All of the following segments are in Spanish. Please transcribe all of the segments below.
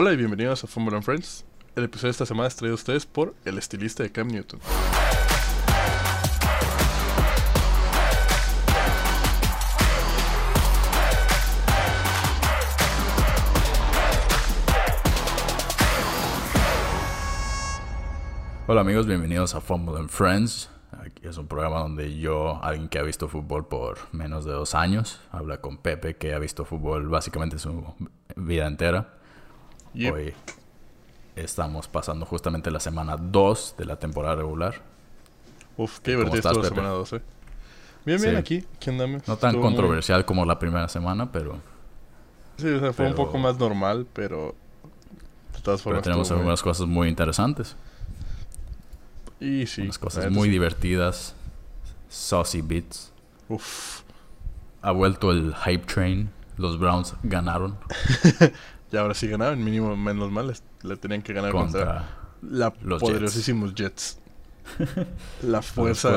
Hola y bienvenidos a Fumble and Friends. El episodio de esta semana es traído a ustedes por el estilista de Cam Newton. Hola amigos, bienvenidos a Fumble and Friends. Aquí es un programa donde yo, alguien que ha visto fútbol por menos de dos años, habla con Pepe que ha visto fútbol básicamente su vida entera. Yep. Hoy estamos pasando justamente la semana 2 de la temporada regular. Uf, qué ¿Cómo divertido estuvo la semana 12. Bien, bien, Sí. aquí. ¿Qué andamos? No tan Estuvo muy- controversial como la primera semana, pero, Sí, o sea, fue un pero- poco más normal, pero... De todas pero formas... tenemos estuvo muy- algunas cosas muy interesantes. Y sí. unas cosas muy sí. divertidas. Saucy bits. Uf. Ha vuelto el hype train. Los Browns ganaron Y ahora sí ganaron, mínimo menos mal. Le tenían que ganar contra, contra la los poderosísimos Jets. la fuerza,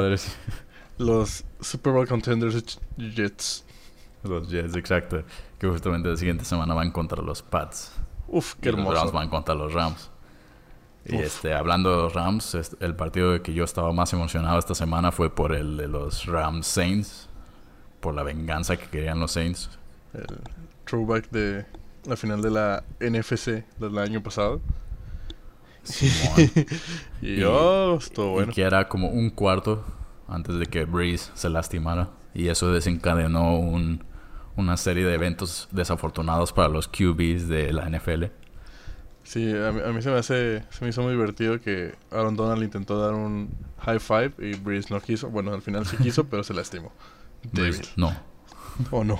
los Super Bowl contenders Jets. Los Jets, exacto. Que justamente la siguiente semana van contra los Pats. Uf, qué y los hermoso. van contra los Rams. Y este, hablando de los Rams, el partido de que yo estaba más emocionado esta semana fue por el de los Rams Saints. Por la venganza que querían los Saints. El throwback de la final de la NFC del año pasado. Y, Y- oh, estuvo bueno. Y que era como un cuarto antes de que Breeze se lastimara. Y eso desencadenó un- una serie de eventos desafortunados para los QBs de la NFL. Sí, a mí, a mí se me hace, se me hizo muy divertido que Aaron Donald intentó dar un high five y Breeze no quiso. Bueno, al final sí quiso, pero se lastimó. Breeze, no. ¿O no?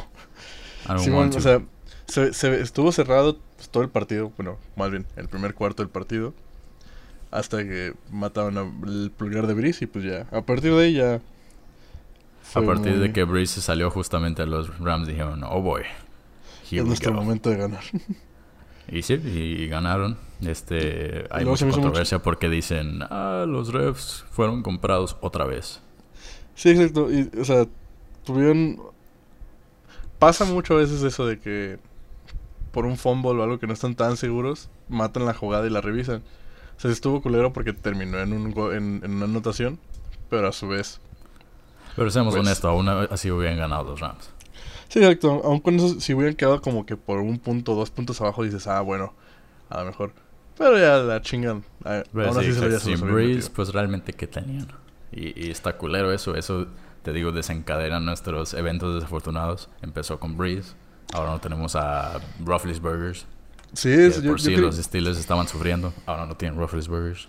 I don't Simón, o sea, se, se- estuvo cerrado pues, todo el partido, bueno, más bien el primer cuarto del partido, hasta que mataron a- el pulgar de Breeze y pues ya, a partir de ahí ya... A partir muy- de que Breeze se salió justamente a los Rams dijeron, oh boy, Es nuestro go". momento de ganar. Y sí, y, y ganaron. Este, hay mucha controversia porque dicen, ah, los refs fueron comprados otra vez. Sí, exacto. Y, o sea, tuvieron... Pasa mucho a veces eso de que por un fumble o algo que no están tan seguros, matan la jugada y la revisan. O sea, estuvo culero porque terminó en, un go- en, en una anotación, pero a su vez... Pero seamos Pues- honestos, aún así hubieran ganado los Rams. Sí, exacto. Aun con eso, si hubieran quedado como que por un punto, dos puntos abajo, dices, ah, bueno, a lo mejor. Pero ya la chingan. Ah, Pero aún sí, así se lo sin Breeze, pues realmente, ¿qué tenían? Y, y está culero eso. Eso, te digo, desencadena nuestros eventos desafortunados. Empezó con Breeze. Ahora no tenemos a Rufflesburgers. Sí, que es- yo, por yo sí cre- los Steelers estaban sufriendo. Ahora no tienen Rufflesburgers.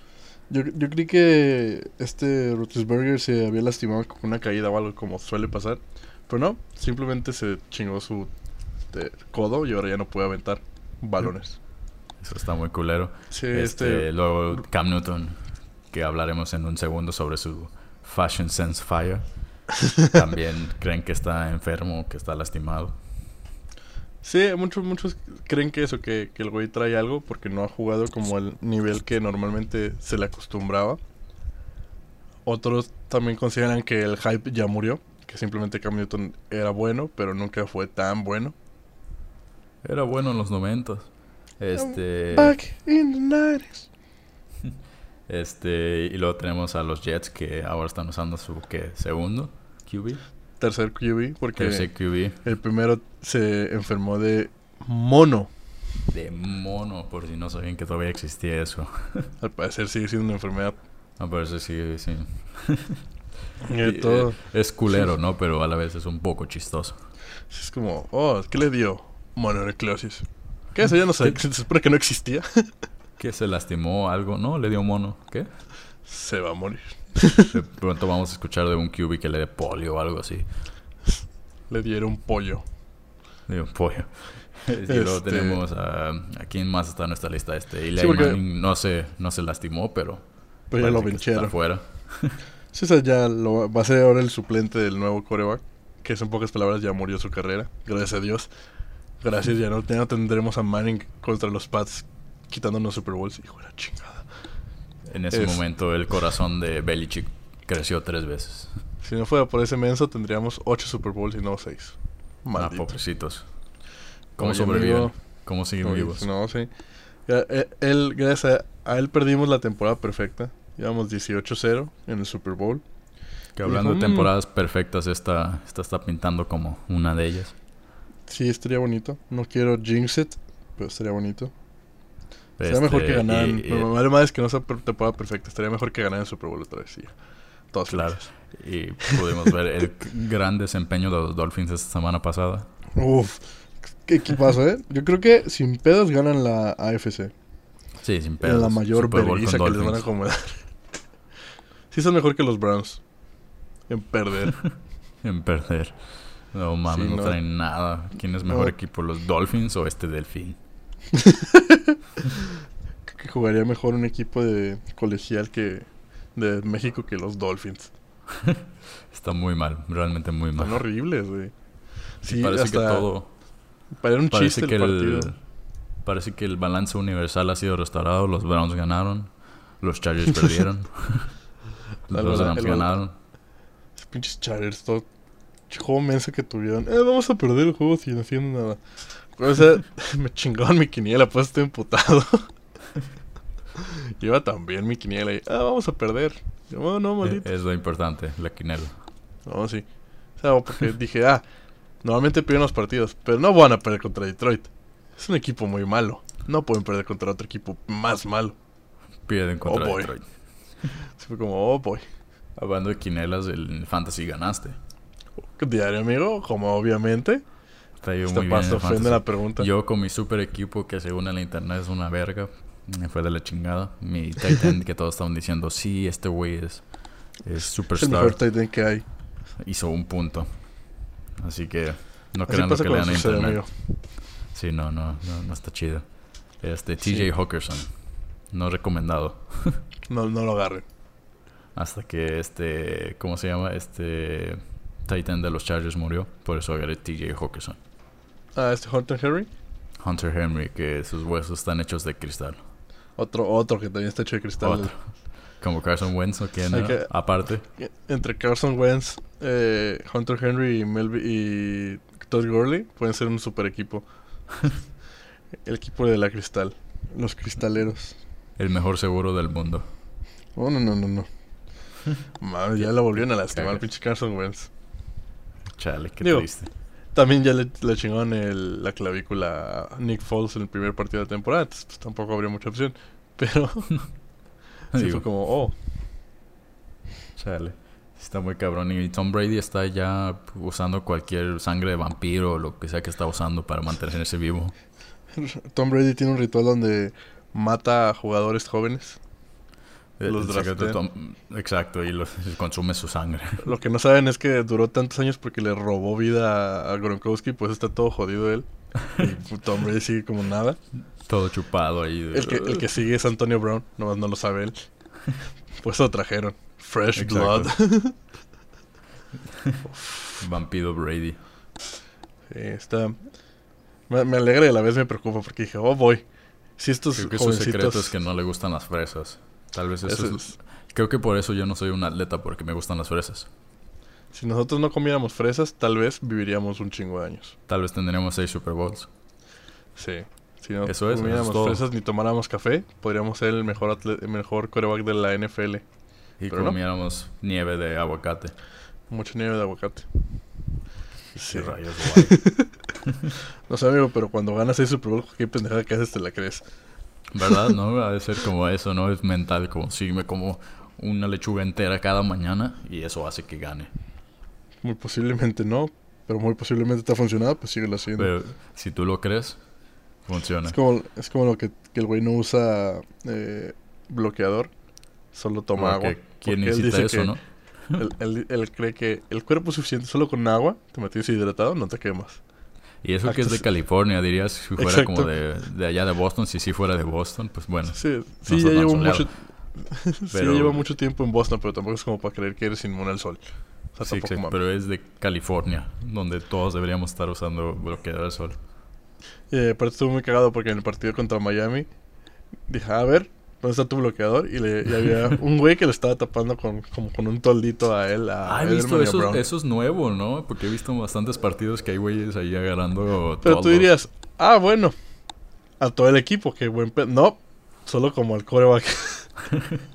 yo, yo creí que este Roethlisberger se había lastimado con una caída o algo como suele pasar. Pero no, simplemente se chingó su este, codo y ahora ya no puede aventar balones. Eso está muy culero. Sí, Este, este... luego Cam Newton, que hablaremos en un segundo sobre su Fashion Sense Fire. También creen que está enfermo, que está lastimado. Sí, muchos, muchos creen que eso, que, que el güey trae algo porque no ha jugado como el nivel que normalmente se le acostumbraba. Otros también consideran que el hype ya murió, que simplemente Cam Newton era bueno, pero nunca fue tan bueno. Era bueno en los noventas. Este, Back in the 90s. este, y luego tenemos a los Jets que ahora están usando su ¿qué? segundo QB. Tercer QB, porque Tercer QB el primero se enfermó de mono. de mono, por si no sabían que todavía existía eso. Al parecer sigue siendo una enfermedad. No, pero eso sí. Eh, Y, todo, es culero, ¿no? Pero a la vez es un poco chistoso. es como, oh, ¿qué le dio? Mononucleosis. ¿Qué? Eso ya no sé, se supone que no existía. ¿Qué se lastimó algo? No, le dio mono. ¿Qué? Se va a morir. De pronto vamos a escuchar de un QB que le dé polio o algo así. Le dieron pollo. Le dio polio. y luego Este- tenemos a... ¿A quién más está en nuestra lista? Este, Eli Sí, porque- no se, no se lastimó, pero... Pero ya lo benchearon. fuera. Sí, o sea, ya lo, va a ser ahora el suplente del nuevo coreback. Que en pocas palabras ya murió su carrera. Gracias a Dios. Gracias, ya no, ya no tendremos a Manning contra los Pats quitándonos Super Bowls. Hijo de la chingada. En ese Es- momento el corazón de Belichick creció tres veces. Si no fuera por ese menso, tendríamos 8 Super Bowls y no 6. Ah, Maldito. pobrecitos. ¿Cómo Oye, sobrevivieron? amigo, ¿Cómo siguen Oye, vivos? No, sí. Ya, eh, Él, gracias a, a él perdimos la temporada perfecta. Llevamos 18-0 en el Super Bowl. Que hablando de Dijo, "Mm". temporadas perfectas, esta, esta está pintando como una de ellas. Sí, estaría bonito. No quiero jinx it, pero estaría bonito. Sería mejor que Este, ganaran. y- y- Me vale más que no sea temporada perfecta. Estaría mejor que ganaran el Super Bowl otra vez. Sí. Todos Claro. felices. Y pudimos ver el gran desempeño de los Dolphins esta semana pasada. Uf. ¿Qué equipazo, eh? Yo creo que sin pedos ganan la AFC. Sí, sin pedos. la mayor vergüenza que les van a acomodar. sí son mejor que los Browns. En perder. En perder. No mames, Sí, no, no. traen nada. ¿Quién es mejor No. equipo, los Dolphins o este Delfín? Que jugaría mejor un equipo de colegial que de México que los Dolphins. Está muy mal, realmente muy Están mal. horribles, güey. Sí, parece hasta que todo. Para un Parece chiste que el partido. el, parece que el balance universal ha sido restaurado. Los Browns ganaron. Los Chargers perdieron. Los verdad, Rams el- ganaron. Esos pinches Chargers, todo juego menso que tuvieron. Eh, vamos a perder el juego sin haciendo nada. O sea, me chingaron mi quiniela, pues estoy emputado. Iba también mi quiniela y, ah, vamos a perder. Yo, "Oh, no, maldito. Es lo importante, la quinela. No, sí. O sea, porque dije, ah, normalmente pierden los partidos, pero no van a perder contra Detroit. Es un equipo muy malo. No pueden perder contra otro equipo más malo. Pierden contra boy. Detroit. Así fue como, oh boy. Hablando de quinelas, el Fantasy ganaste. Diario, amigo, como obviamente. Ha ido Este muy bien en pasto el ofende Fantasy. la pregunta. Yo con mi super equipo que según en la internet es una verga. Me fue de la chingada. Mi tight end que todos estaban diciendo, sí, este güey es, es es el superstar. mejor tight end que hay. Hizo un punto. Así que no crean lo que lean en internet. amigo. Sí, no, no, no, no está chido. Este, TJ Sí. Hawkerson. No recomendado. No, no lo agarren. Hasta que este, ¿cómo se llama? Este Titan de los Chargers murió. Por eso agarré TJ Hawkerson. Ah, este Hunter Henry. Hunter Henry, que sus huesos están hechos de cristal. Otro, otro que también está hecho de cristal. Otro. Como Carson Wentz, ¿o quién que- Aparte. Entre Carson Wentz, eh, Hunter Henry y, Melvi y Todd Gurley pueden ser un super equipo. el equipo de la cristal. Los cristaleros. El mejor seguro del mundo. Oh, no, no, no, no. Mames, ya la volvieron a lastimar, pinche Carson Wentz. Chale, qué Digo, triste. También ya le, le chingaron el- la clavícula a Nick Foles en el primer partido de la temporada. entonces, pues, tampoco habría mucha opción. Pero sí fue como, oh, Chale. Está muy cabrón. Y Tom Brady está ya usando cualquier sangre de vampiro o lo que sea que está usando para mantenerse vivo. Tom Brady tiene un ritual donde mata a jugadores jóvenes. Los El secreto de draftea. Tom- Exacto, y los, consume su sangre. Lo que no saben es que duró tantos años porque le robó vida a Gronkowski, pues está todo jodido él. Y Tom Brady sigue como nada. Todo chupado ahí. de- El que, el que sigue es Antonio Brown, nomás no lo sabe él. Pues lo trajeron. Fresh Exacto. Blood. Vampiro Brady. Sí, está. Me, me alegra y a la vez me preocupa porque dije, oh boy. Si estos Creo que jovencitos. secreto es que no le gustan las fresas. Tal vez eso Eso es- es- Creo que por eso yo no soy un atleta, porque me gustan las fresas. Si nosotros no comiéramos fresas, tal vez viviríamos un chingo de años. Tal vez tendremos seis Super Bowls. Sí. Si no Eso es, eso es comiéramos fresas ni tomáramos café, podríamos ser el mejor el mejor coreback de la NFL. Y Pero no. comiéramos nieve de aguacate. Mucha nieve de aguacate. Sí. Rayos, guay. No sé, amigo, pero cuando ganas ese Super Bowl, qué pendejada que haces te la crees. ¿Verdad? No, ha de ser como eso, ¿no? Es mental, como si me como una lechuga entera cada mañana y eso hace que gane. Muy posiblemente no, pero muy posiblemente te ha funcionado, pues síguelo haciendo. Pero si tú lo crees, funciona. Es como, es como lo que, que el güey no usa eh, bloqueador, solo toma Porque agua. ¿Quién él necesita dice eso, no? Él, él- él cree que el cuerpo es suficiente solo con agua, te mantienes hidratado, no te quemas. Y eso que es de California, dirías, si fuera Exacto. como de, de allá de Boston, si sí fuera de Boston, pues bueno. Sí, sí ya llevo mucho sí, Pero- llevo mucho tiempo en Boston, pero tampoco es como para creer que eres inmune al sol. O sea, Sí, exacto, pero es de California, donde todos deberíamos estar usando bloqueador del sol. Y aparte estuvo muy cagado porque en el partido contra Miami dije, a ver, ¿dónde está tu bloqueador? Y, le, y había un güey que le estaba tapando con, como con un toldito a él, a Ah, he visto eso, eso es nuevo, ¿no? Porque he visto bastantes partidos que hay güeyes ahí agarrando Pero tú dirías, ah, bueno, a todo el equipo, que buen pe- No, solo como al coreback.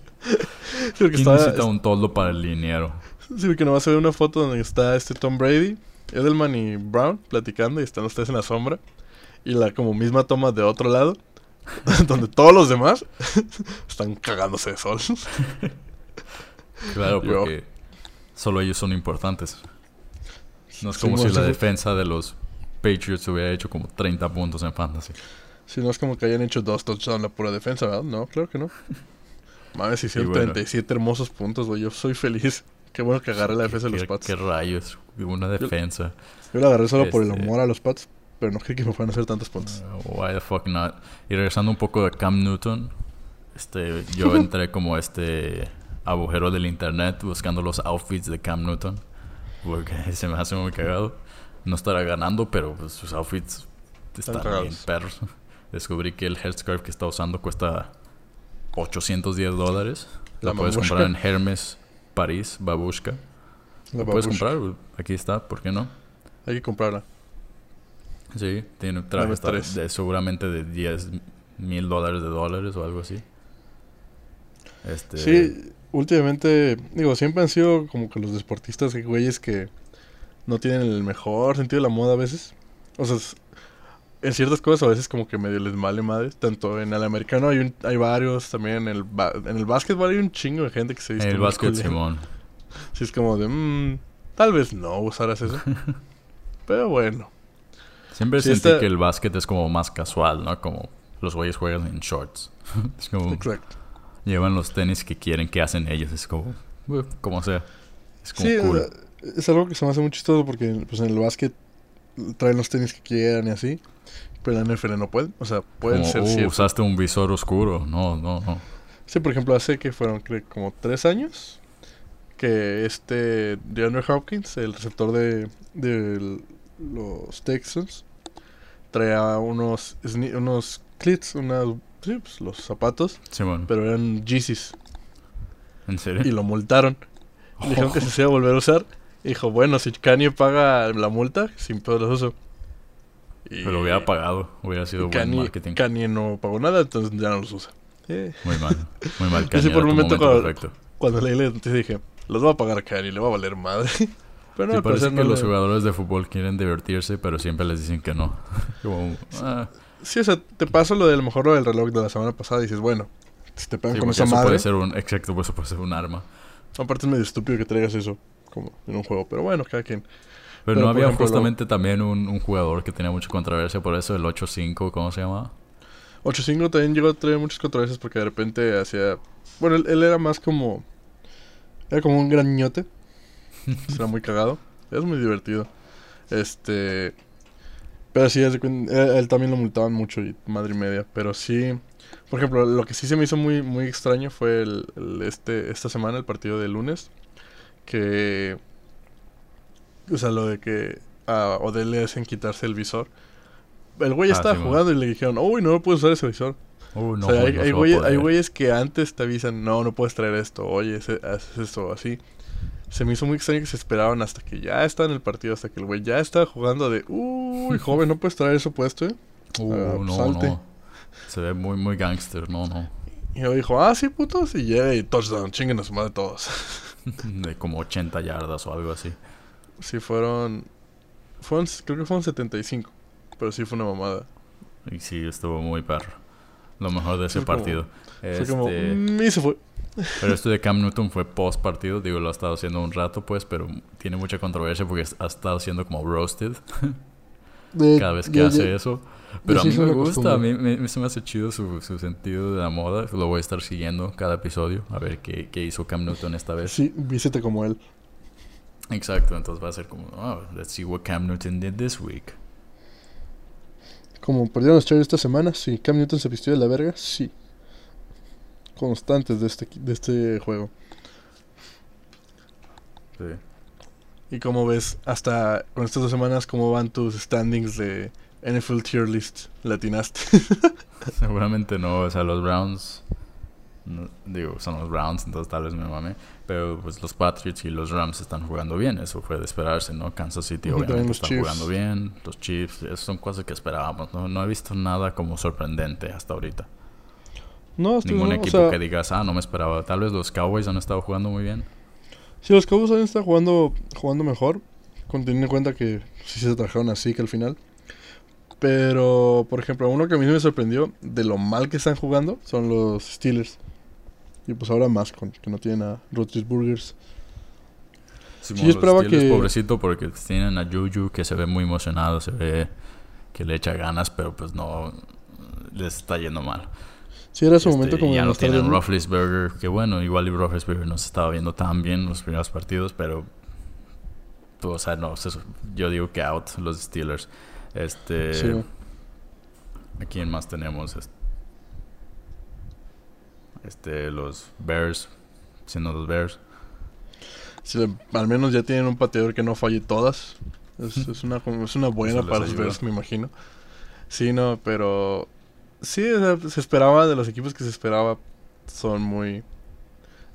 ¿Quién estaba, necesita un toldo para el liniero? sí, porque nomás se ve una foto donde está este Tom Brady, Edelman y Brown platicando y están los tres en la sombra. Y la como misma toma de otro lado, donde todos los demás están cagándose de sol. Claro, Yo- porque solo ellos son importantes. No es como si la defensa de los Patriots hubiera hecho como 30 puntos en fantasy. Si no es como que hayan hecho dos touchdowns la pura defensa, ¿verdad? No, claro que no. Mames, hicieron bueno. 37 hermosos puntos, güey. Yo soy feliz. Qué bueno que agarré la defensa de los ¿Qué, Pats. qué rayos? Una defensa. Yo la agarré solo por el Este- amor a los Pats, pero no creí que me fueran a hacer tantos puntos. Uh, why the fuck not? Y regresando un poco a Cam Newton, este, yo entré como este agujero del internet buscando los outfits de Cam Newton. Porque se me hace muy cagado. No estará ganando, pero pues, sus outfits están bien perros. Descubrí que el headscarf que está usando cuesta 810 dólares. La Lo puedes babushka. comprar en Hermes, París, Babushka. La puedes comprar, aquí está, ¿por qué no? Hay que comprarla. Sí, tiene tres. de, seguramente de 10 mil dólares de dólares o algo así. Este, Sí, últimamente, digo, siempre han sido como que los deportistas, que güeyes que no tienen el mejor sentido de la moda a veces. O sea, en ciertas cosas a veces como que medio les vale madre. Tanto en el americano hay un, hay varios, también en el, ba- en el básquetbol hay un chingo de gente que se En viste el básquet. Simón. Sí, es como de, mm, tal vez no usaras eso. Pero bueno. Siempre Sí, sentí está- que el básquet es como más casual, ¿no? Como los güeyes juegan en shorts. es como Exacto. llevan los tenis que quieren que hacen ellos. Es como, "Bueno, como sea. Es como Sí, cool. es algo que se me hace muy chistoso porque pues, en el básquet traen los tenis que quieran y así. Pero en la NFL no pueden. O sea, pueden Como, ser "Oh, usaste un visor oscuro. No, no, no. Sí, por ejemplo, hace que fueron creo, como tres años que este DeAndre Hopkins, el receptor de, de los Texans, traía unos unos cleats, unas, sí, pues, los zapatos, pero eran Yeezys ¿en serio? y lo multaron. Le dijeron que se iba a volver a usar. Y dijo, bueno, si Kanye paga la multa, sin pedo los uso. Y Pero lo hubiera pagado. Hubiera sido buen Kanye, marketing. Kanye no pagó nada, entonces ya no los usa. Eh, Muy mal. Muy mal. Kanye, por era un momento cuando- perfecto. Cuando leí la noticia dije, los va a pagar a Kanye, le va a valer madre. Pero no, Sí, al parece que no los le- jugadores de fútbol quieren divertirse, pero siempre les dicen que no. Como, ah, Sí, o sea, te paso lo de a lo mejor lo del reloj de la semana pasada y dices, bueno, si te pegan sí, con esa eso madre, puede ser un... Exacto, pues eso puede ser un arma. aparte es medio estúpido que traigas eso como en un juego, pero bueno, cada quien. Pero, Pero, no había ejemplo, lo- justamente también un, un jugador que tenía mucha controversia por eso, el 8-5, ¿cómo se llama? 8-5 también llegó a traer muchas controversias porque de repente hacía... Bueno, él, él era más como... Era como un gran ñote. Era muy cagado. Es muy divertido. Este... Pero sí, cuen- él, él también lo multaban mucho y madre y media. Pero sí... Por ejemplo, lo que sí se me hizo muy, muy extraño fue el, el- este, esta semana, el partido de lunes. Que... O sea, lo de que a Odell le hacen quitarse el visor. El güey Ah, estaba sí, jugando y le dijeron, uy, no puedes usar ese visor. Uh, no, o sea, hay, no hay güeyes, poder. hay güeyes que antes te avisan, no, no puedes traer esto, oye, ese- haces esto, así. Se me hizo muy extraño que se esperaban hasta que ya está en el partido, hasta que el güey ya estaba jugando de, uy, joven, no puedes traer eso puesto, ¿eh? Uh, Ah, no, salte. no. Se ve muy, muy gangster, no, no. Y yo dijo, ah, sí, putos, y ya, y touchdown, chinguen a su madre todos. De como 80 yardas o algo así. sí, fueron, fueron, creo que fueron 75, pero sí fue una mamada. Y sí, estuvo muy perro. Lo mejor de ese Fue como- partido. Fue como, Este, mm, y se fue. Pero esto de Cam Newton fue post partido, digo, lo ha estado haciendo un rato, pues, pero tiene mucha controversia porque ha estado siendo como roasted De- cada vez que hace eso. Pero a mí me gusta, a mí me, se me hace chido su, su sentido de la moda. Lo voy a estar siguiendo cada episodio, a ver qué, qué hizo Cam Newton esta vez. Sí, vístete como él. Exacto, entonces va a ser como, oh, let's see what Cam Newton did this week. Como perdieron los Chargers esta semana, sí. Cam Newton se vistió de la verga, sí. Constantes de este, de este juego. Sí. ¿Y cómo ves hasta con estas dos semanas cómo van tus standings de NFL Tier List? ¿Latinaste? Seguramente no, o sea, los Browns no- digo, son los Browns, entonces tal vez me mame. Pero pues los Patriots y los Rams están jugando bien, eso fue de esperarse, ¿no? Kansas City obviamente los está Chiefs. jugando bien, los Chiefs, esas son cosas que esperábamos, ¿no? No he visto nada como sorprendente hasta ahorita. No, estoy Ningún no, equipo o sea, que digas, ah, no me esperaba. Tal vez los Cowboys han estado jugando muy bien. Si los Cowboys han estado jugando, jugando mejor, con teniendo en cuenta que sí se trajeron así que al final. Pero, por ejemplo, uno que a mí me sorprendió de lo mal que están jugando son los Steelers. Y pues ahora más, con que no tienen a Roethlisbergers. Simón, yo esperaba Steelers, que- Pobrecito porque tienen a Juju que se ve muy emocionado, se ve que le echa ganas, pero pues no les está yendo mal. Sí, era su Este, momento como ya no tienen Roethlisberger, que bueno, igual y Roethlisberger no se estaba viendo tan bien en los primeros partidos, pero pues, o sea, no, yo digo que out los Steelers. Este, Sí. ¿a quién más tenemos? Es- Este, los Bears, siendo los Bears. Sí, al menos ya tienen un pateador que no falle todas. Es, es una, es una buena para los. Bears, me imagino. Sí, no, pero... Sí, o sea, se esperaba de los equipos que se esperaba. Son muy...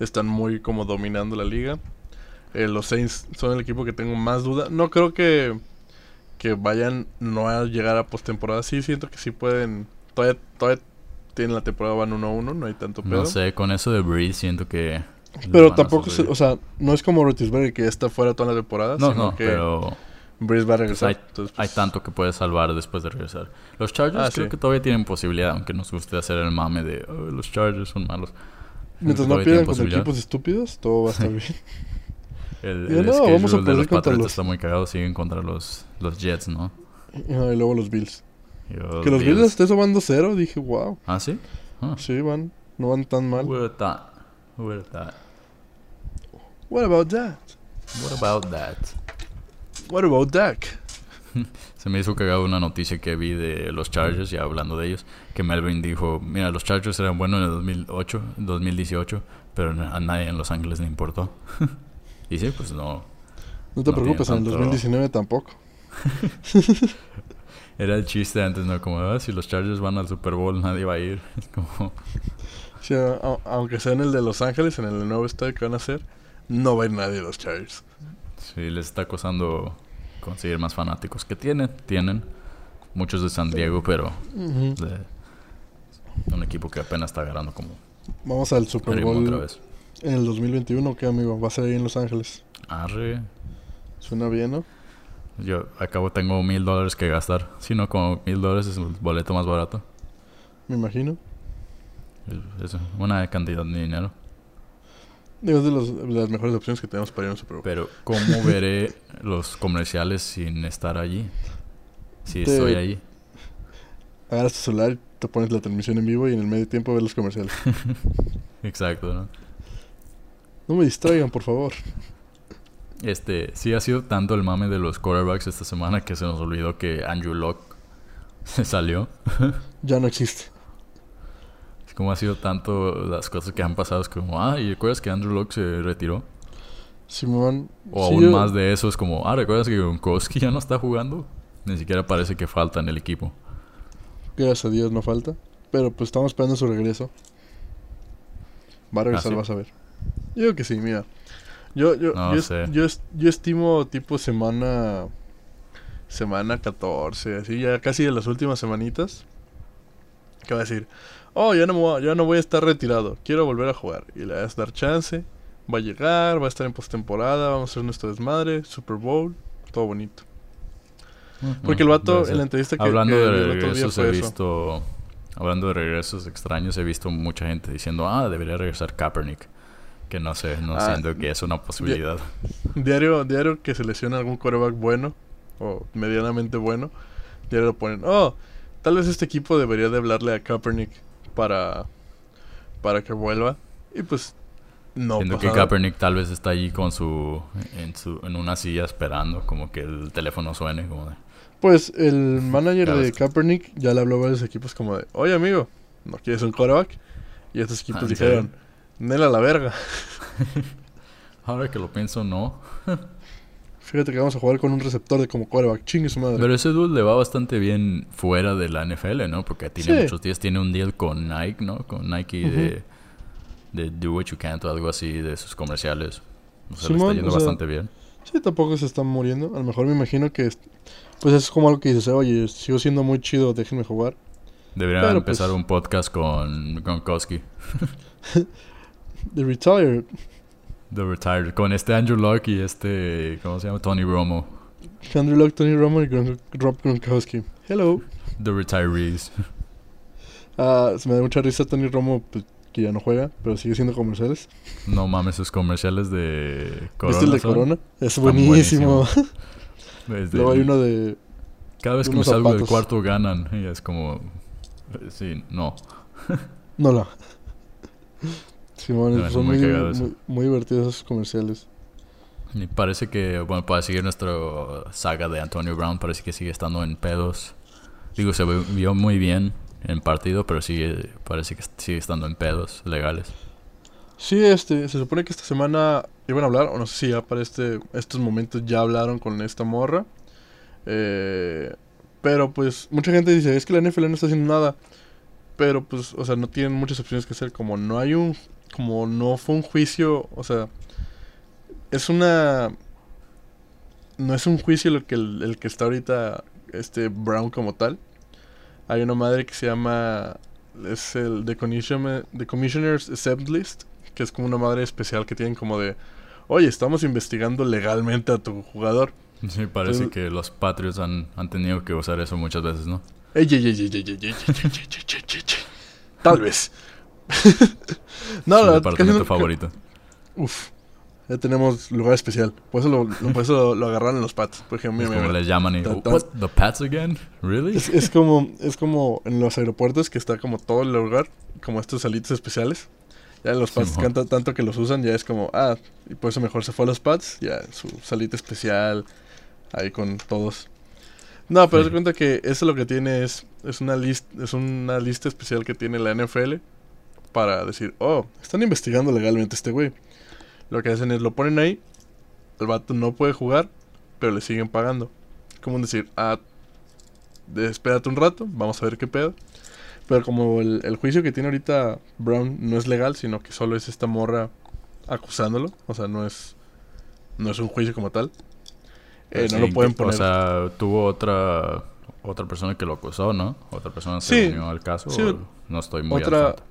Están muy como dominando la liga. Eh, los Saints son el equipo que tengo más duda. No creo que... Que vayan no a llegar a postemporada. Sí, siento que sí pueden... Todavía, todavía tienen la temporada, van 1-1, no hay tanto pedo. No sé, con eso de Breeze siento que... Pero tampoco, se- o sea, no es como Roethlisberger que está fuera toda la temporada. No, sino no, que pero Breeze va a regresar. hay- entonces, hay pues, tanto que puedes salvar después de regresar. Los Chargers Ah, creo sí. que todavía tienen posibilidad, aunque nos guste hacer el mame de "Oh, los Chargers son malos. Mientras no pierdan contra equipos estúpidos, todo va a estar bien. El, el no, vamos a de los Patriots los- está muy cagado, siguen contra los, los Jets, ¿no? y y luego los Bills. Los que los Bills hasta eso van 2-0, dije, wow. ¿Ah, sí? Ah. Sí, van, no van tan mal. Who would've thought? What about that? What about that? What about Dak? Se me hizo cagado una noticia que vi de los Chargers, ya hablando de ellos, que Melvin dijo, mira, los Chargers eran buenos en el 2008, en 2018, pero a nadie en Los Ángeles le importó. y sí, pues no. No te No preocupes, en el tanto- 2019 tampoco. Era el chiste antes, ¿no? Como, "Ah, si los Chargers van al Super Bowl, nadie va a ir. Es como, Sí, a- a- aunque sea en el de Los Ángeles, en el nuevo estadio que van a hacer, no va a ir nadie de los Chargers. sí, les está costando conseguir más fanáticos. Que tienen, tienen. Muchos de San Diego, pero de un equipo que apenas está agarrando como Vamos al Super ritmo otra Bowl vez. en el 2021, ¿qué amigo? Va a ser ahí en Los Ángeles. Arre. Suena bien, ¿no? Yo acabo tengo mil dólares que gastar. Si no, como mil dólares es el boleto más barato. Me imagino. Es una cantidad de dinero. Digo, es de, los- de las mejores opciones que tenemos para ir a un Super Bowl. Pero ¿cómo veré los comerciales sin estar allí? Si Te- estoy allí. Agarras tu celular, te pones la transmisión en vivo y en el medio tiempo ves los comerciales. Exacto, ¿no? No me distraigan, por favor. Este, sí ha sido tanto el mame de los quarterbacks esta semana que se nos olvidó que Andrew Locke se salió. Ya no existe. Como ha sido tanto las cosas que han pasado. Es como, ah, ¿y recuerdas que Andrew Locke se retiró? Simón. O sí, aún yo- más de eso, es como, ah, ¿recuerdas que Gronkowski ya no está jugando? Ni siquiera parece que falta en el equipo. Gracias a Dios no falta. Pero pues estamos esperando su regreso. Va a regresar, ¿Ah, sí? vas a ver. Yo digo que sí, mira. Yo, yo, No yo, sé. yo, yo estimo tipo semana. Semana 14, así, ya casi de las últimas semanitas. Que va a decir, oh, ya no, voy a- ya no voy a estar retirado, quiero volver a jugar. Y le vas a dar chance, va a llegar, va a estar en postemporada, vamos a hacer nuestro desmadre, Super Bowl, todo bonito. Porque el vato, en la entrevista que, Hablando que de el regresos, he eso. visto. Hablando de regresos extraños, he visto mucha gente diciendo, ah, debería regresar Kaepernick. Que no sé, no Ah, siento que es una posibilidad. Diario, diario que se lesiona algún quarterback bueno o medianamente bueno, diario lo ponen, oh, tal vez este equipo debería de hablarle a Kaepernick para, para que vuelva. Y pues, no Siento pasa que. Kaepernick tal vez está allí con su en su en una silla esperando como que el teléfono suene como de Pues el manager de. Kaepernick ya le habló a varios equipos como de, oye amigo, ¿no quieres un quarterback? Y estos equipos Ah, ¿en dijeron, Nela la verga. ahora que lo pienso no Fíjate que vamos a jugar con un receptor de como quarterback, chingue su madre. pero ese dude le va bastante bien fuera de la NFL no porque tiene Sí. muchos días tiene un deal con Nike no con Nike de de Do What You Can't o algo así de sus comerciales. O sea, le está yendo o sea, bastante bien. Sí, tampoco se están muriendo. A lo mejor me imagino que... es- Pues es como algo que dices, oye, sigo siendo muy chido, déjenme jugar. Deberían pero, empezar pues- un podcast con Gronkowski. The Retired. The Retired. Con este Andrew Luck y este... ¿Cómo se llama? Tony Romo. Andrew Luck, Tony Romo y Rob Gronkowski. Hello. The Retirees. Ah, se me da mucha risa Tony Romo, pues, que ya no juega, pero sigue siendo comerciales. No mames, sus comerciales de Corona. ¿Viste el de son? Corona? Es buenísimo. Luego hay uno de... Cada vez que me salgo del cuarto ganan. Y es como... eh, Sí, no. No, no. Simón, son muy muy, muy, divertidos esos comerciales. Y parece que, bueno, para seguir nuestra saga de Antonio Brown, parece que sigue estando en pedos. Digo, se vio muy bien en partido, pero sigue, parece que sigue estando en pedos legales. Sí, este, se supone que esta semana iban a hablar, o no sé si ya para este, estos momentos ya hablaron con esta morra. Eh, pero pues mucha gente dice, es que la NFL no está haciendo nada. Pero pues, o sea, no tienen muchas opciones que hacer. Como no hay un, como no fue un juicio, o sea, es una... No es un juicio lo que el, que está ahorita, este Brown como tal. Hay una madre que se llama es el The, Commissioner's Exempt List, que es como una madre especial que tienen como de, oye, estamos investigando legalmente a tu jugador. Sí, parece que los Patriots han, han, tenido que usar eso muchas veces, ¿no? Tal vez. no, Su la departamento no- favorito. Uf, ya tenemos lugar especial. Por eso lo, lo- por eso lo, lo agarraron en los Pats. Por ejemplo, Es mira, como mira, les llaman y... Tan- tan- What? ¿The Pats again? ¿Really? Es, es como es como en los aeropuertos que está como todo el lugar, como estos salitas especiales. Ya los pads Simón. canta tanto que los usan, ya es como, ah, y por eso mejor se fue a los pads, ya su salita especial, ahí con todos. No, pero Sí. se cuenta que eso lo que tiene es, es una lista, es una lista especial que tiene la NFL para decir, oh, están investigando legalmente a este güey. Lo que hacen es lo ponen ahí, el vato no puede jugar, pero le siguen pagando. Como decir, ah, espérate un rato, vamos a ver qué pedo. Pero como el, el juicio que tiene ahorita Brown no es legal, sino que solo es esta morra acusándolo, o sea, no es no es un juicio como tal. eh, Sí, no lo pueden poner. O sea, tuvo otra otra persona que lo acusó, ¿no? Otra persona se Sí, unió al caso. sí, no estoy muy al otra tanto.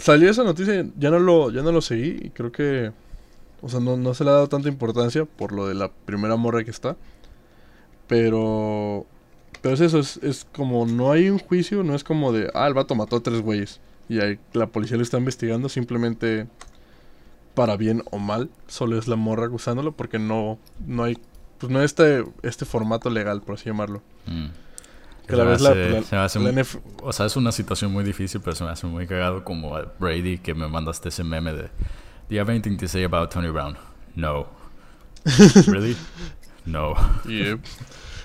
Salió esa noticia, ya no lo ya no lo seguí y creo que o sea, no, no se le ha dado tanta importancia por lo de la primera morra que está. Pero pero es eso, es, como no hay un juicio, no es como de, ah, el vato mató a tres güeyes y ahí la policía lo está investigando simplemente para bien o mal, solo es la morra acusándolo porque no no hay pues no hay este este formato legal, por así llamarlo. Mm. Que Se la vez hace- la- se me hace la NF O sea, es una situación muy difícil, pero se me hace muy cagado como a Brady que me mandaste ese meme de Do you have anything to say about Tony Brown? No. really? No. Yep.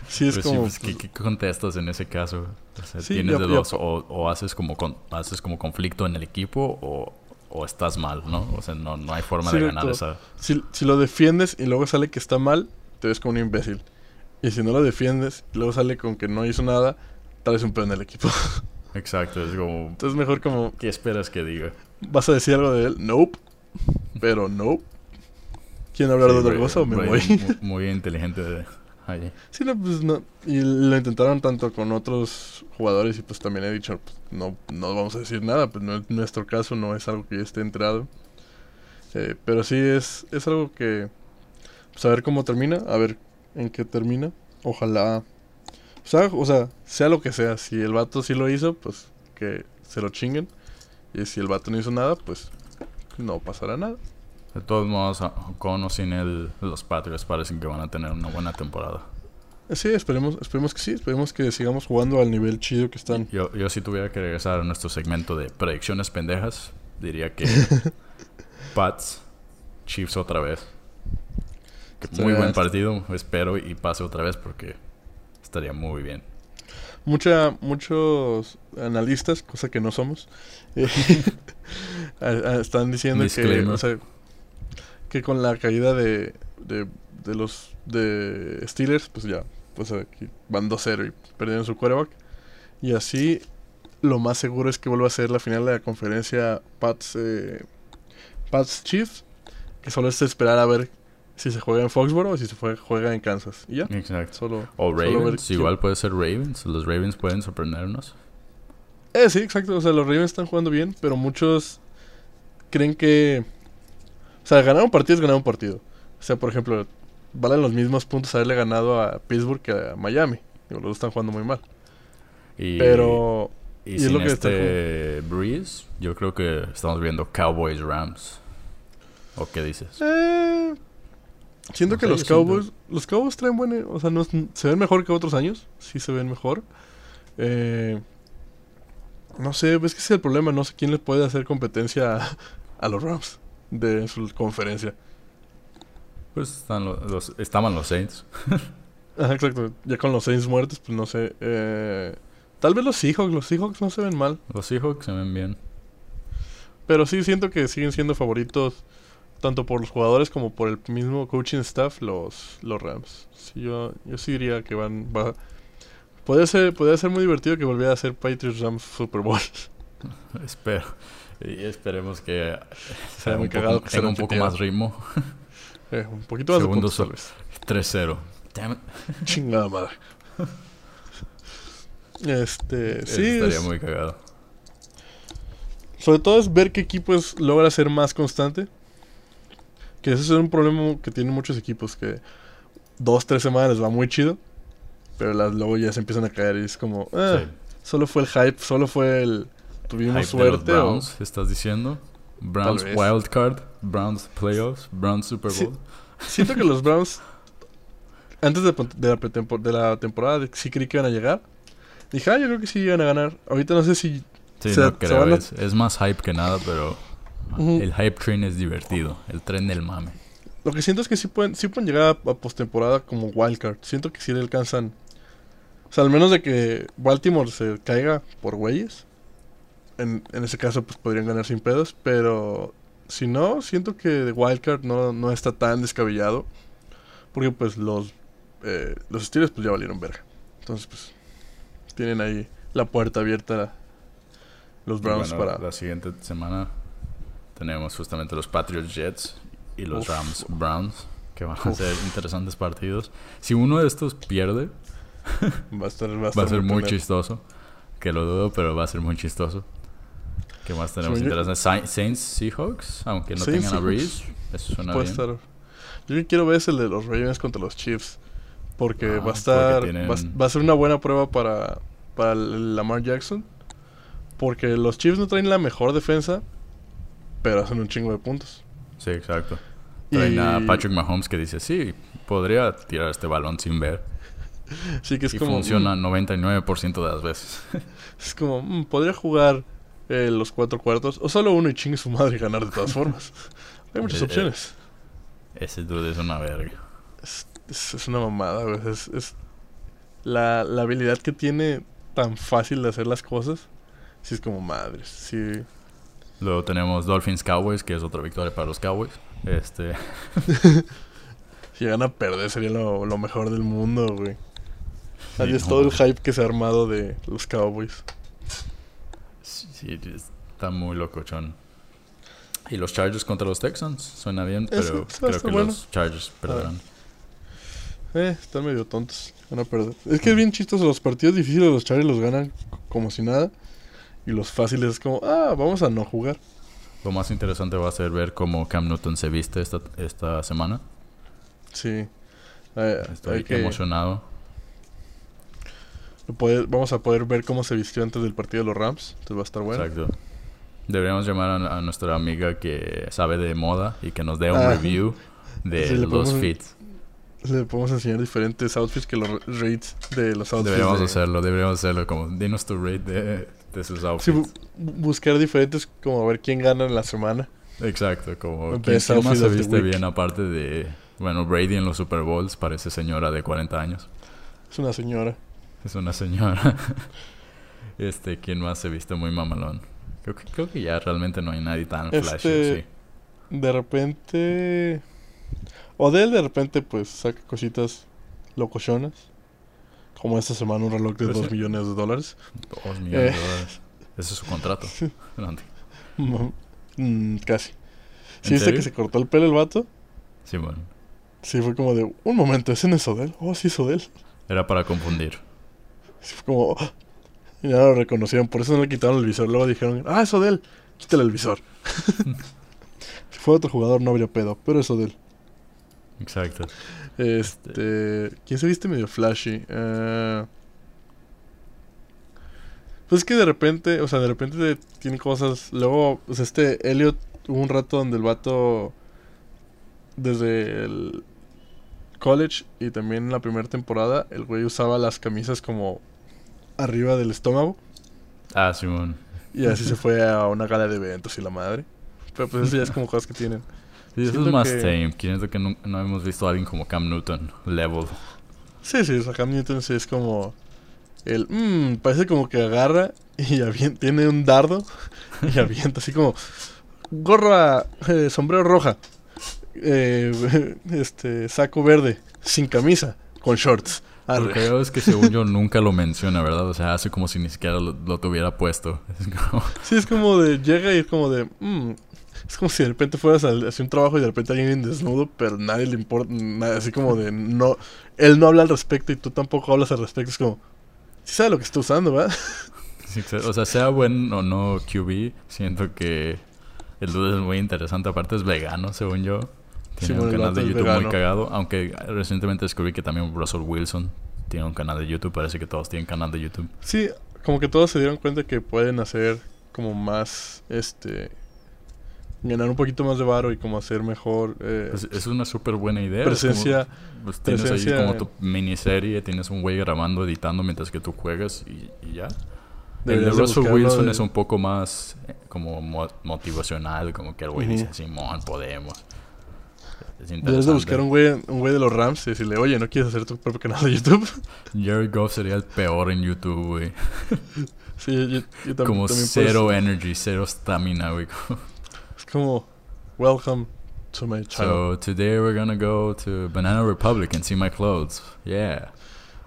Sí, es Pero sí, como pues, ¿qué, qué contestas en ese caso? O sea, Sí, tienes ya- de ya- dos, o, o haces como con- haces como conflicto en el equipo o, o estás mal, ¿no? O sea, no, no hay forma de Cierto. ganar esa... Si, si lo defiendes y luego sale que está mal, te ves como un imbécil. Y si no lo defiendes y luego sale con que no hizo nada, tal vez un peón del equipo. Exacto, es como... Entonces mejor como, ¿Qué esperas que diga? ¿vas a decir algo de él? Nope. Pero nope. ¿Quieren hablar de otra cosa o me voy? mu- Muy inteligente de... ahí. sí, no, pues no. Y lo intentaron tanto con otros jugadores y pues también he dicho, pues, no, no vamos a decir nada, pues no es nuestro caso, no es algo que yo esté enterado. Eh, pero sí es, es algo que, pues a ver cómo termina, a ver en qué termina. Ojalá, o sea, o sea, sea lo que sea, si el vato sí lo hizo, pues que se lo chinguen. Y si el vato no hizo nada, pues no pasará nada. De todos modos, con o sin él, los Patriots parecen que van a tener una buena temporada. Sí, esperemos, esperemos que sí, esperemos que sigamos jugando al nivel chido que están. Yo, yo si tuviera que regresar a nuestro segmento de predicciones pendejas, diría que Pats, Chiefs otra vez. Muy buen partido, espero y pase otra vez porque estaría muy bien. Mucha, muchos analistas, cosa que no somos, eh, están diciendo que, Disclaimer. o sea, que con la caída de, de, de los de Steelers, pues ya, pues aquí van 2-0 y perdieron su quarterback. Y así lo más seguro es que vuelva a ser la final de la conferencia Pats, eh, Pats Chiefs, que solo es esperar a ver si se juega en Foxborough o si se juega en Kansas. Y ya, Exacto. solo... O Ravens, igual puede ser Ravens. Los Ravens pueden sorprendernos. Eh, sí, exacto. O sea, los Ravens están jugando bien, pero muchos creen que... O sea, ganar un partido es ganar un partido. O sea, por ejemplo, valen los mismos puntos haberle ganado a Pittsburgh que a Miami. Los dos están jugando muy mal. Y, Pero... y y es lo que este Breeze, yo creo que estamos viendo Cowboys Rams. ¿O qué dices? Eh, siento No que sé, los siento- Cowboys... Los Cowboys traen buen... O sea, no, es- se ven mejor que otros años. Sí se ven mejor. Eh, no sé, ves que ese es el problema. No sé quién le puede hacer competencia a, a los Rams de su conferencia. Pues están lo- los, estaban los Saints. Ajá, exacto. Ya con los Saints muertos, pues no sé. Eh, tal vez los Seahawks. Los Seahawks no se ven mal. Los Seahawks se ven bien. Pero sí siento que siguen siendo favoritos tanto por los jugadores como por el mismo coaching staff los, los Rams. Sí, yo, yo sí diría que van... Va, podría, ser, podría ser muy divertido que volviera a ser Patriots Rams Super Bowl. Espero. Y esperemos que sea un cagado poco, que tenga un poco más ritmo. Eh, un poquito más Segundo de puntos, tal vez. 3-0. Damn it. Chingada madre. Este, sí, estaría es- muy cagado. sobre todo es ver qué equipo es, logra ser más constante. Que ese es un problema que tienen muchos equipos, que dos, tres semanas les va muy chido, pero las, luego ya se empiezan a caer y es como, ah, Sí. solo fue el hype, solo fue el, tuvimos Hype de los suerte. o- Browns, ¿estás diciendo? Browns vez. Wild Card, Browns Playoffs, Browns Super Sí. Bowl. Siento que los Browns, antes de, de la, de la temporada, sí creí que iban a llegar. Dije, ah, yo creo que sí iban a ganar. Ahorita no sé si Sí, Se- no creo. van a- Es, es más hype que nada, pero El hype train es divertido. El tren del mame. Lo que siento es que sí pueden, sí pueden llegar a, a postemporada como wildcard. Siento que sí le alcanzan. O sea, al menos de que Baltimore se caiga por güeyes. En, en ese caso, pues podrían ganar sin pedos. Pero si no, siento que wildcard no, no está tan descabellado. Porque pues los, eh, los Steelers pues ya valieron verga. Entonces, pues tienen ahí la puerta abierta los Browns bueno, para. la siguiente semana tenemos justamente los Patriots Jets y los Uf. Rams Browns, que van a Uf. ser interesantes partidos. Si uno de estos pierde, Va a estar, va a va a estar ser muy chistoso. Que lo dudo, pero va a ser muy chistoso. ¿Qué más tenemos interesante? Sa- Saints Seahawks, aunque no Saints, tengan a. Breeze. Eso suena Puede bien. estar. Yo quiero ver es el de los Ravens contra los Chiefs. Porque Ah, va a estar. tienen- Va, a- va a ser una buena prueba para, para el Lamar Jackson. Porque los Chiefs no traen la mejor defensa. Pero hacen un chingo de puntos. Sí, exacto. Y- a Patrick Mahomes que dice, sí, podría tirar este balón sin ver. Sí, que es y como. funciona mm, 99% de las veces. es como. mm, podría jugar eh, los cuatro cuartos. O solo uno y chingue su madre y ganar de todas formas. Hay muchas Eh, opciones. Ese dude es una verga. Es, es- es una mamada, güey. Es, es la, la habilidad que tiene tan fácil de hacer las cosas. Sí, es como madres. Sí. Luego tenemos Dolphins Cowboys, que es otra victoria para los Cowboys. Este, Si llegan a perder sería lo, lo mejor del mundo, güey. Sí, no. todo el hype que se ha armado de los Cowboys. sí, sí, está muy locochón. Y los Chargers contra los Texans, suena bien, pero eso creo que bueno. los Chargers perderán. Eh, están medio tontos. Van a perder. Es que es bien chistoso. Los partidos difíciles los Chargers los ganan como si nada. Y los fáciles es como, ah, vamos a no jugar. Lo más interesante va a ser ver cómo Cam Newton se viste esta, esta semana. Sí. Eh, Estoy que- emocionado. vamos a poder ver cómo se vistió antes del partido de los Rams. Entonces va a estar bueno. Exacto. Deberíamos llamar a, a nuestra amiga que sabe de moda y que nos dé un Ah. review de Sí, los podemos- fits. Le podemos enseñar diferentes outfits que los rates de los outfits. Deberíamos de- hacerlo, deberíamos hacerlo. Como, dinos tu rate de, de sus Sí, outfits. bu- buscar diferentes como a ver quién gana en la semana. Exacto, como ¿quién, más se viste bien aparte de... Bueno, Brady en los Super Bowls parece señora de 40 años. Es una señora. Es una señora. este, ¿quién más se viste muy mamalón? Creo que, creo que ya realmente no hay nadie tan flashy, Este- sí. De repente. Odell de repente pues saca cositas locochonas. Como esta semana un reloj de Pues 2 sí. millones de dólares. Dos millones Eh. de dólares. Ese es su contrato. Grande. Mm, casi. ¿Sí viste serio? que se cortó el pelo el vato? Sí, bueno. Sí, fue como de, un momento, ¿ese no es Odell? Oh, sí es Odell. Era para confundir. Sí, fue como, "Ah". y ya lo reconocieron, por eso no le quitaron el visor. Luego dijeron, ah, es Odell, quítale el visor. si fuera otro jugador no habría pedo, pero es Odell. Exacto. Este, ¿quién se viste medio flashy? Eh, pues es que de repente, o sea, de repente tiene cosas. Luego, pues este Elliot hubo un rato donde el vato desde el college y también en la primera temporada, el güey usaba las camisas como arriba del estómago Ah, Simón. y así se fue a una gala de eventos y la madre. Pero pues eso ya es como cosas que tienen. Sí, eso Siento es más que- tame. Siento que no, no hemos visto a alguien como Cam Newton level. Sí, sí, o sea, Cam Newton sí es como el mmm, parece como que agarra y avienta, tiene un dardo y avienta así como gorra, eh, sombrero roja, eh, este saco verde, sin camisa, con shorts. Lo que veo es que según yo nunca lo menciona, ¿verdad? O sea, hace como si ni siquiera lo, lo tuviera puesto. Es como... Sí, es como de llega y es como de mmm, es como si de repente fueras a hacer un trabajo y de repente alguien desnudo, pero nadie le importa nada, así como de no, él no habla al respecto y tú tampoco hablas al respecto, es como sí sabe lo que está usando, ¿verdad? Sí, o sea, sea buen o no QB, siento que el dude es muy interesante. Aparte es vegano, según yo. Tiene un canal de YouTube muy cagado. Aunque recientemente descubrí que también Russell Wilson tiene un canal de YouTube. Parece que todos tienen canal de YouTube. Sí, como que todos se dieron cuenta que pueden hacer como más, este, ganar un poquito más de varo y como hacer mejor eh, Pues es una súper buena idea. es como- presencia. pues tienes presencia- ahí como tu miniserie, tienes un güey grabando, editando mientras que tú juegas y, y ya. El de Russell Wilson de- es un poco más eh, como mo- motivacional, como que el güey Ujú. dice, Simón, podemos. Es Deberías de buscar un güey, un güey de los Rams y decirle, oye, ¿no quieres hacer tu propio canal de YouTube? Jared Goff sería el peor en YouTube, güey. sí, yo, yo tam- Como también cero puedes- energy, cero stamina, güey. Es como, welcome to my channel. so today we're gonna go to Banana Republic and see my clothes. Yeah.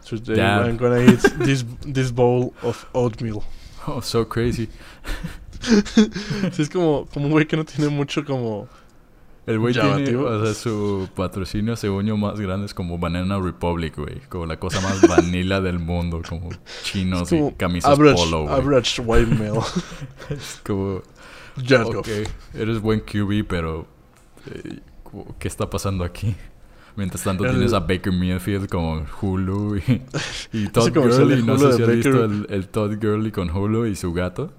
Today Dad. I'm gonna eat this, this bowl of oatmeal. Oh, so crazy. Sí, es como, como un güey que no tiene mucho como... El güey tiene, o sea, su patrocinio según yo más grande es como Banana Republic, güey. Como la cosa más vanilla del mundo, como chinos como y camisas average, polo, güey. average white male. Es como, Jared ok, Goff. eres buen QB, pero eh, como, ¿qué está pasando aquí? Mientras tanto El- tienes a Baker Mayfield con Hulu y, y Todd Gurley. No sé si has Baker- visto el, el Todd Gurley con Hulu y su gato.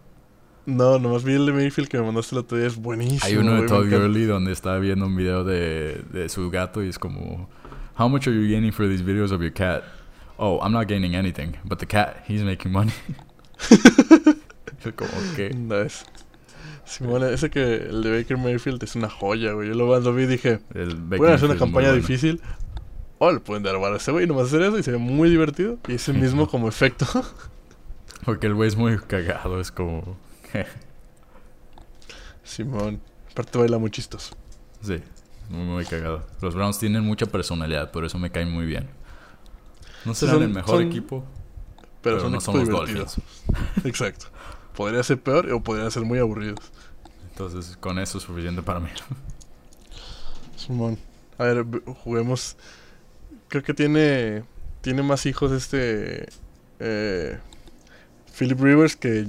No, nomás vi el de Mayfield que me mandaste el otro día, es buenísimo. Hay uno de Todd. Gurley donde está viendo un video de, de su gato y es como, How much are you gaining for these videos of your cat? Oh, I'm not gaining anything, but the cat, he's making money. Como que Nice. Simón, ese que el de Baker Mayfield es una joya, güey. Yo lo, cuando vi dije, el pueden hacer una campaña difícil. O le pueden dar vara a ese güey, nomás hacer eso y se ve muy divertido. Y ese mismo como efecto. Porque el güey es muy cagado, es como... Simón. Aparte baila muy chistoso. sí, muy, muy cagado. Los Browns tienen mucha personalidad, por eso me caen muy bien. No serán son- el mejor son- equipo, Pero, pero, son no son los. Dolphins. Exacto. Podría ser peor o podrían ser muy aburridos. Entonces, con eso es suficiente para mí. Simón. A ver, juguemos. Creo que tiene. Tiene más hijos este. Eh, Philip Rivers que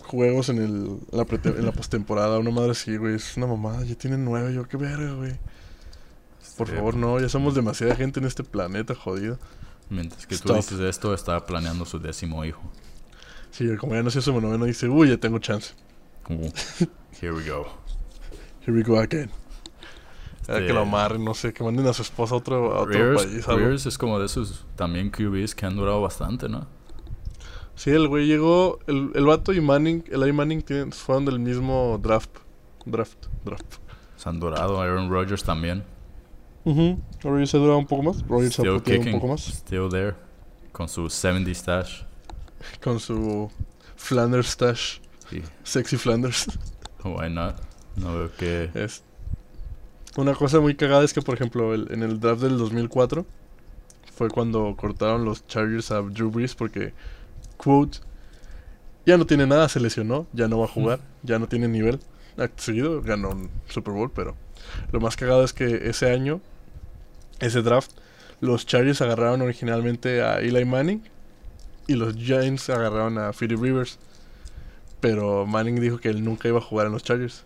juegos en el la, en la postemporada. Una madre así, güey. Es una mamada. Ya tienen nueve. Yo, qué verga, güey. Por favor, no. Ya somos demasiada gente en este planeta, jodido. Mientras que Stop. tú dices esto, está planeando su décimo hijo. Sí, como ya nació su noveno, dice, uy, ya tengo chance. Here we go. Here we go again. Este- que lo amarren, no sé, que manden a su esposa a otro, a otro Rivers, país. algo. Rivers es como de esos también QBs que han durado bastante, ¿no? Sí, el güey llegó, el, el vato y Manning, el I Manning tienen- fueron del mismo draft. Draft, draft. Se han durado. Aaron Rodgers también. Uh Rogers se ha durado un poco más. Rogers se ha puteado un poco más. Still there. Con su 70 stash. Con su Flanders stash. Sexy Flanders. why not? No veo que... Es una cosa muy cagada es que, por ejemplo, el- en el draft del 2004 fue cuando cortaron los Chargers a Drew Brees porque, quote, ya no tiene nada, se lesionó, ya no va a jugar, ya no tiene nivel. acto seguido, ganó un Super Bowl, pero lo más cagado es que ese año, ese draft, los Chargers agarraron originalmente a Eli Manning y los Giants agarraron a Philip Rivers. Pero Manning dijo que él nunca iba a jugar en los Chargers.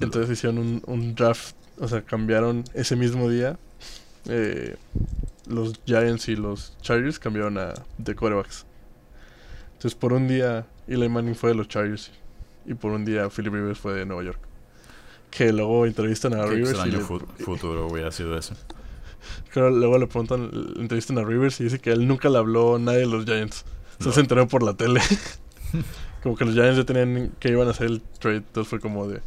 Entonces hicieron un, un draft, o sea, cambiaron ese mismo día. eh, los Giants y los Chargers cambiaron a de quarterbacks. Entonces por un día Eli Manning fue de los Chargers y por un día Philip Rivers fue de Nueva York. Que luego entrevistan a Qué Rivers y extraño le- fu- futuro hubiera sido eso. Creo luego le preguntan, le entrevistan a Rivers y dice que él nunca le habló nadie de los Giants. No. se enteró por la tele. como que los Giants ya tenían que iban a hacer el trade. Entonces fue como de.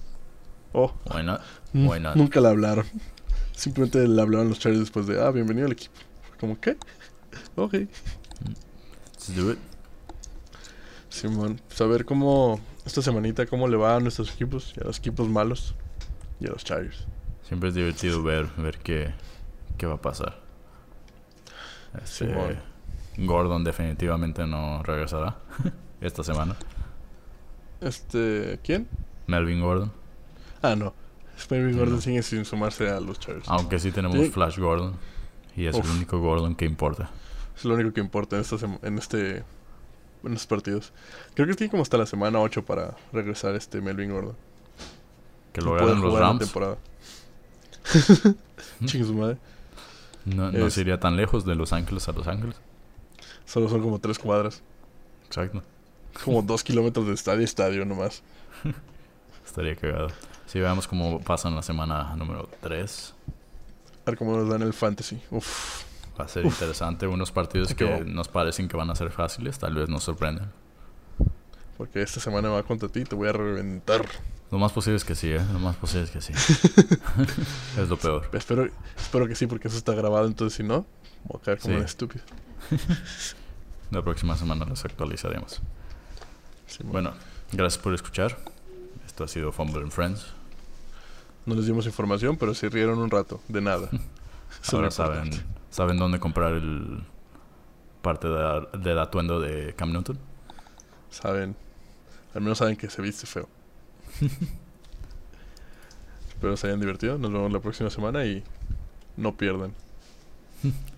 Oh, Why not? n- Why not? nunca le hablaron. Simplemente le hablaron los Chargers después de, ah, bienvenido al equipo. Fue Como, ¿qué? Ok. Let's do it. Simón, pues a ver cómo. Esta semanita, cómo le va a nuestros equipos. Y a los equipos malos. Y a los Chargers. Siempre es divertido ver, ver qué, qué va a pasar. Este. Gordon definitivamente no regresará esta semana. Este. ¿Quién? Melvin Gordon. Ah, no. Melvin Gordon no. sigue sin sumarse a los Chargers. Aunque sí tenemos. Flash Gordon. Y es Uf. el único Gordon que importa. Es lo único que importa en, esta en este en estos partidos. Creo que tiene como hasta la semana 8 para regresar este Melvin Gordon. Que lo puede ganen los Rams. Chingue su madre. No, no Es- se iría tan lejos de Los Ángeles a Los Ángeles. Solo son como 3 cuadras. Exacto. Como 2 kilómetros de estadio a estadio nomás. Estaría cagado. Si veamos cómo pasa en la semana número 3. A ver cómo nos dan el fantasy. Uf. Va a ser interesante. Unos partidos que nos parecen que van a ser fáciles. Tal vez nos sorprendan. Porque esta semana va contra ti y te voy a reventar. Lo más posible es que sí, ¿eh? Lo más posible es que sí. es lo peor. Espero, espero que sí, porque eso está grabado. Entonces, si no, voy a caer como Sí. un estúpido. La próxima semana los actualizaremos. Simón. Bueno, gracias por escuchar. Esto ha sido Fumble and Friends. No les dimos información, pero se rieron un rato. De nada. Ahora saben, saben dónde comprar el parte de- del atuendo de Cam Newton. Saben. Al menos saben que se viste feo. Espero se hayan divertido. Nos vemos la próxima semana y no pierdan.